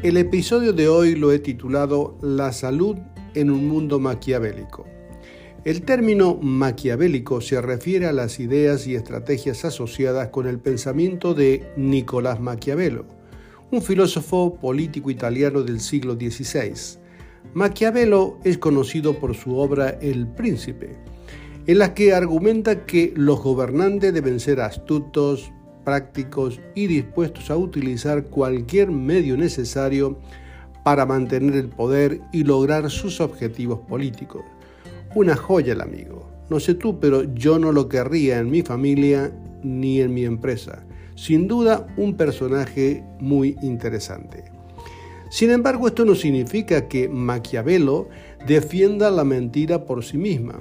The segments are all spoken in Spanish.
El episodio de hoy lo he titulado La salud en un mundo maquiavélico. El término maquiavélico se refiere a las ideas y estrategias asociadas con el pensamiento de Nicolás Maquiavelo, un filósofo político italiano del siglo XVI. Maquiavelo es conocido por su obra El Príncipe, en la que argumenta que los gobernantes deben ser astutos, prácticos y dispuestos a utilizar cualquier medio necesario para mantener el poder y lograr sus objetivos políticos. Una joya el amigo. No sé tú, pero yo no lo querría en mi familia ni en mi empresa. Sin duda, un personaje muy interesante. Sin embargo, esto no significa que Maquiavelo defienda la mentira por sí misma.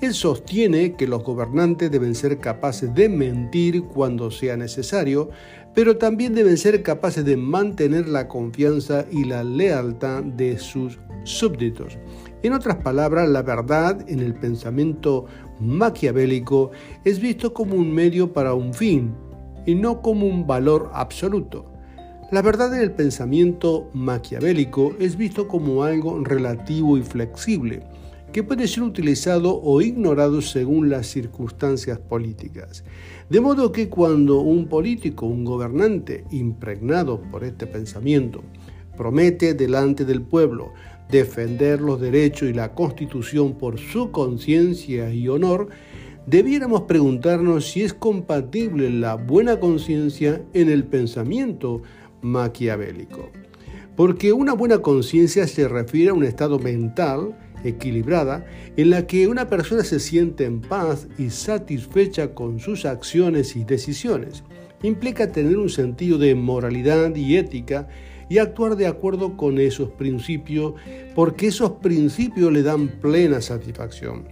Él sostiene que los gobernantes deben ser capaces de mentir cuando sea necesario, pero también deben ser capaces de mantener la confianza y la lealtad de sus súbditos. En otras palabras, la verdad en el pensamiento maquiavélico es visto como un medio para un fin y no como un valor absoluto. La verdad en el pensamiento maquiavélico es visto como algo relativo y flexible que puede ser utilizado o ignorado según las circunstancias políticas. De modo que cuando un político, un gobernante impregnado por este pensamiento, promete delante del pueblo defender los derechos y la constitución por su conciencia y honor, debiéramos preguntarnos si es compatible la buena conciencia en el pensamiento maquiavélico. Porque una buena conciencia se refiere a un estado mental equilibrada en la que una persona se siente en paz y satisfecha con sus acciones y decisiones. Implica tener un sentido de moralidad y ética y actuar de acuerdo con esos principios porque esos principios le dan plena satisfacción.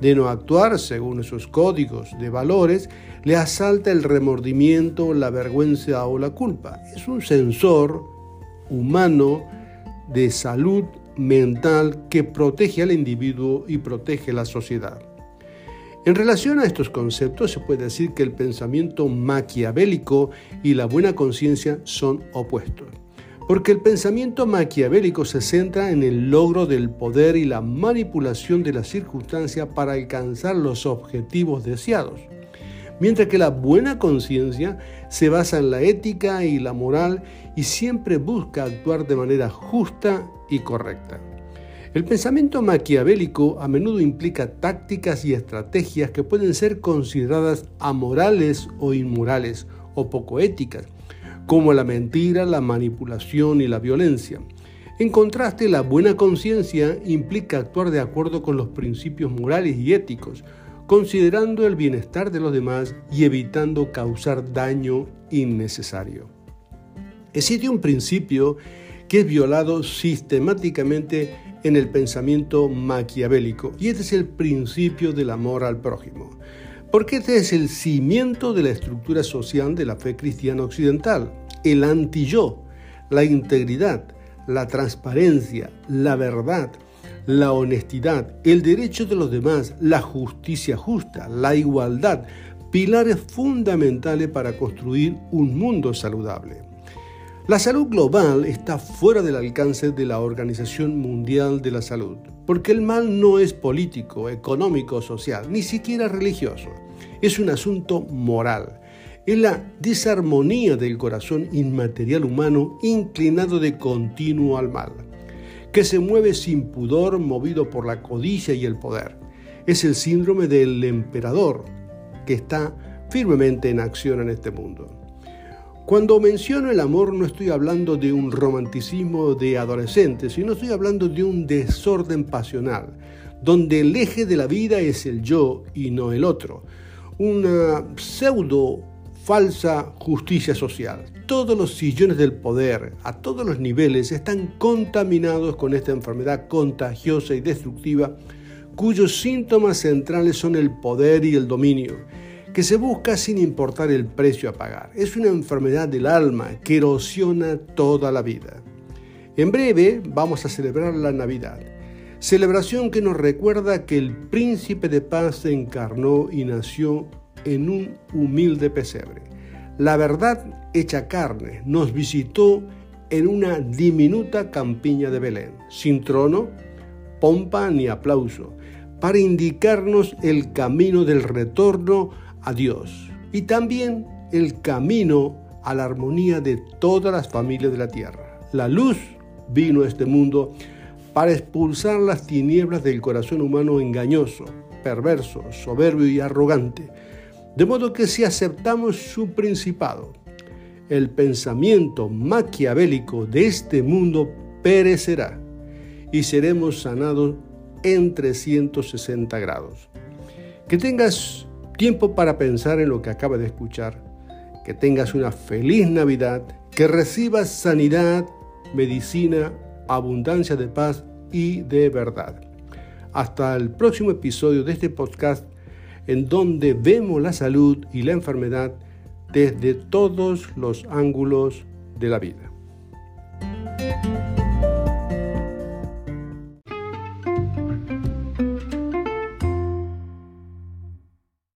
De no actuar según esos códigos de valores, le asalta el remordimiento, la vergüenza o la culpa. Es un sensor humano de salud mental que protege al individuo y protege la sociedad. En relación a estos conceptos se puede decir que el pensamiento maquiavélico y la buena conciencia son opuestos, porque el pensamiento maquiavélico se centra en el logro del poder y la manipulación de las circunstancias para alcanzar los objetivos deseados, mientras que la buena conciencia se basa en la ética y la moral y siempre busca actuar de manera justa y correcta. El pensamiento maquiavélico a menudo implica tácticas y estrategias que pueden ser consideradas amorales o inmorales o poco éticas, como la mentira, la manipulación y la violencia. En contraste, la buena conciencia implica actuar de acuerdo con los principios morales y éticos, considerando el bienestar de los demás y evitando causar daño innecesario. Existe un principio que es violado sistemáticamente en el pensamiento maquiavélico. Y este es el principio del amor al prójimo. Porque este es el cimiento de la estructura social de la fe cristiana occidental. El anti-yo, la integridad, la transparencia, la verdad, la honestidad, el derecho de los demás, la justicia justa, la igualdad, pilares fundamentales para construir un mundo saludable. La salud global está fuera del alcance de la Organización Mundial de la Salud, porque el mal no es político, económico, social, ni siquiera religioso. Es un asunto moral. Es la disarmonía del corazón inmaterial humano inclinado de continuo al mal, que se mueve sin pudor movido por la codicia y el poder. Es el síndrome del emperador que está firmemente en acción en este mundo. Cuando menciono el amor no estoy hablando de un romanticismo de adolescentes, sino estoy hablando de un desorden pasional, donde el eje de la vida es el yo y no el otro. Una pseudo falsa justicia social. Todos los sillones del poder, a todos los niveles, están contaminados con esta enfermedad contagiosa y destructiva, cuyos síntomas centrales son el poder y el dominio que se busca sin importar el precio a pagar. Es una enfermedad del alma que erosiona toda la vida. En breve vamos a celebrar la Navidad, celebración que nos recuerda que el príncipe de paz se encarnó y nació en un humilde pesebre. La verdad hecha carne nos visitó en una diminuta campiña de Belén, sin trono, pompa ni aplauso, para indicarnos el camino del retorno a Dios y también el camino a la armonía de todas las familias de la tierra. La luz vino a este mundo para expulsar las tinieblas del corazón humano engañoso, perverso, soberbio y arrogante, de modo que si aceptamos su principado, el pensamiento maquiavélico de este mundo perecerá y seremos sanados en 360 grados. Que tengas tiempo para pensar en lo que acaba de escuchar, que tengas una feliz Navidad, que recibas sanidad, medicina, abundancia de paz y de verdad. Hasta el próximo episodio de este podcast en donde vemos la salud y la enfermedad desde todos los ángulos de la vida.